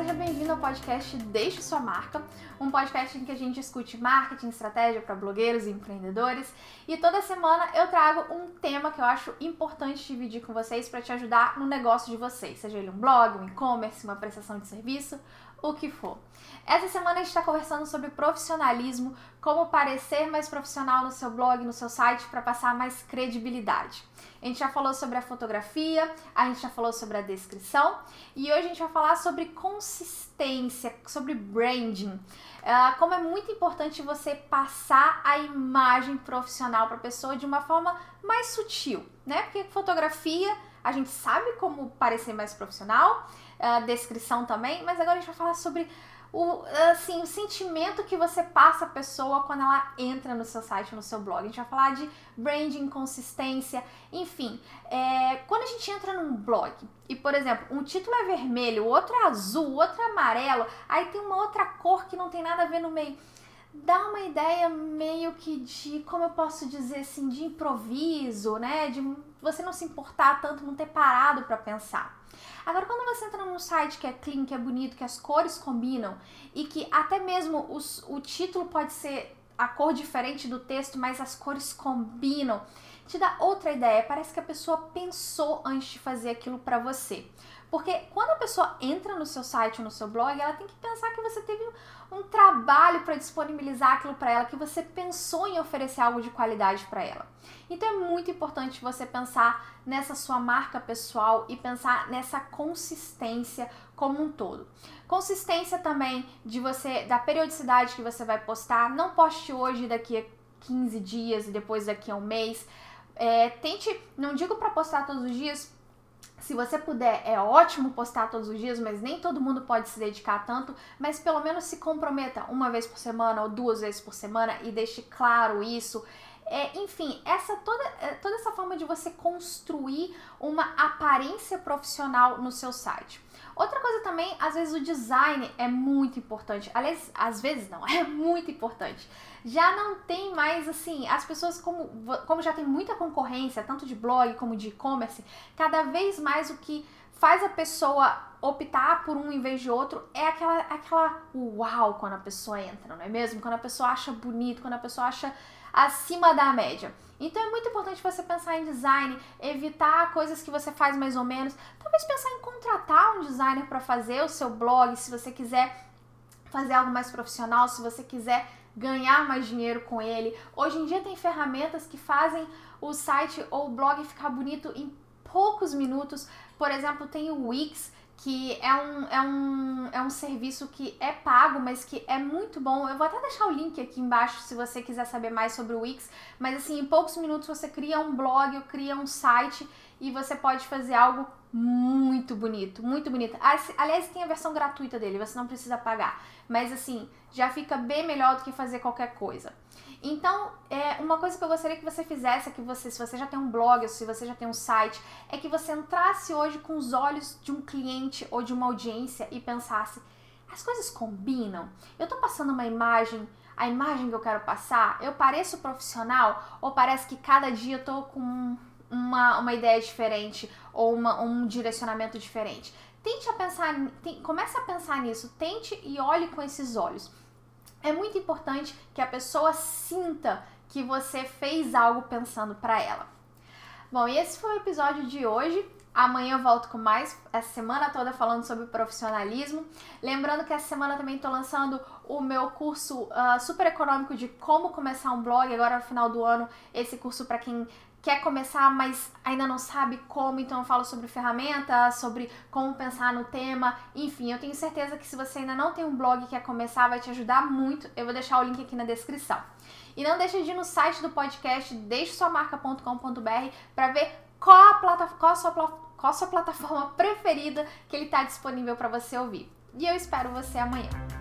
Seja bem-vindo ao podcast Deixe Sua Marca, um podcast em que a gente discute marketing, estratégia para blogueiros e empreendedores. E toda semana eu trago um tema que eu acho importante dividir com vocês para te ajudar no negócio de vocês, seja ele um blog, um e-commerce, uma prestação de serviço o que for. Essa semana a gente está conversando sobre profissionalismo, como parecer mais profissional no seu blog, no seu site, para passar mais credibilidade. A gente já falou sobre a fotografia, a gente já falou sobre a descrição e hoje a gente vai falar sobre consistência, sobre branding. Uh, como é muito importante você passar a imagem profissional para a pessoa de uma forma mais sutil, né? Porque fotografia a gente sabe como parecer mais profissional, uh, descrição também, mas agora a gente vai falar sobre o, assim, o sentimento que você passa a pessoa quando ela entra no seu site, no seu blog. A gente vai falar de branding, consistência, enfim. É, quando a gente entra num blog e, por exemplo, um título é vermelho, outro é azul, outro é amarelo, aí tem uma outra cor que não tem nada a ver no meio dá uma ideia meio que de, como eu posso dizer assim, de improviso, né? De você não se importar tanto, não ter parado para pensar. Agora, quando você entra num site que é clean, que é bonito, que as cores combinam e que até mesmo os, o título pode ser a cor diferente do texto, mas as cores combinam, te dá outra ideia. Parece que a pessoa pensou antes de fazer aquilo para você. Porque quando a pessoa entra no seu site ou no seu blog, ela tem que pensar que você teve um trabalho para disponibilizar aquilo para ela, que você pensou em oferecer algo de qualidade para ela. Então é muito importante você pensar nessa sua marca pessoal e pensar nessa consistência como um todo. Consistência também de você, da periodicidade que você vai postar. Não poste hoje daqui a 15 dias e depois daqui a um mês. É, tente, não digo para postar todos os dias, se você puder, é ótimo postar todos os dias, mas nem todo mundo pode se dedicar tanto. Mas pelo menos se comprometa uma vez por semana ou duas vezes por semana e deixe claro isso. É, enfim, essa toda, é, toda essa forma de você construir uma aparência profissional no seu site. Outra coisa também, às vezes o design é muito importante. Aliás, às vezes não, é muito importante. Já não tem mais assim, as pessoas como, como já tem muita concorrência, tanto de blog como de e-commerce, cada vez mais o que faz a pessoa optar por um em vez de outro é aquela aquela uau quando a pessoa entra, não é mesmo? Quando a pessoa acha bonito, quando a pessoa acha acima da média. Então é muito importante você pensar em design, evitar coisas que você faz mais ou menos. Talvez pensar em contratar um designer para fazer o seu blog, se você quiser fazer algo mais profissional, se você quiser ganhar mais dinheiro com ele. Hoje em dia tem ferramentas que fazem o site ou o blog ficar bonito em poucos minutos. Por exemplo, tem o Wix, que é um, é, um, é um serviço que é pago, mas que é muito bom. Eu vou até deixar o link aqui embaixo se você quiser saber mais sobre o Wix. Mas assim, em poucos minutos você cria um blog, cria um site e você pode fazer algo muito bonito, muito bonito. Aliás, tem a versão gratuita dele, você não precisa pagar. Mas assim, já fica bem melhor do que fazer qualquer coisa. Então, é, uma coisa que eu gostaria que você fizesse, é que você, se você já tem um blog se você já tem um site, é que você entrasse hoje com os olhos de um cliente ou de uma audiência e pensasse: as coisas combinam? Eu tô passando uma imagem, a imagem que eu quero passar, eu pareço profissional ou parece que cada dia eu tô com uma, uma ideia diferente ou uma, um direcionamento diferente? Tente a pensar, tem, comece a pensar nisso, tente e olhe com esses olhos é muito importante que a pessoa sinta que você fez algo pensando para ela. Bom, e esse foi o episódio de hoje. Amanhã eu volto com mais, essa semana toda falando sobre profissionalismo. Lembrando que essa semana também estou lançando o meu curso uh, super econômico de como começar um blog. Agora no final do ano, esse curso para quem quer começar, mas ainda não sabe como, então eu falo sobre ferramentas, sobre como pensar no tema, enfim, eu tenho certeza que se você ainda não tem um blog e quer começar, vai te ajudar muito. Eu vou deixar o link aqui na descrição. E não deixe de ir no site do podcast deixesuamarca.com.br para ver qual a, plata, qual a, sua, qual a sua plataforma preferida que ele está disponível para você ouvir. E eu espero você amanhã.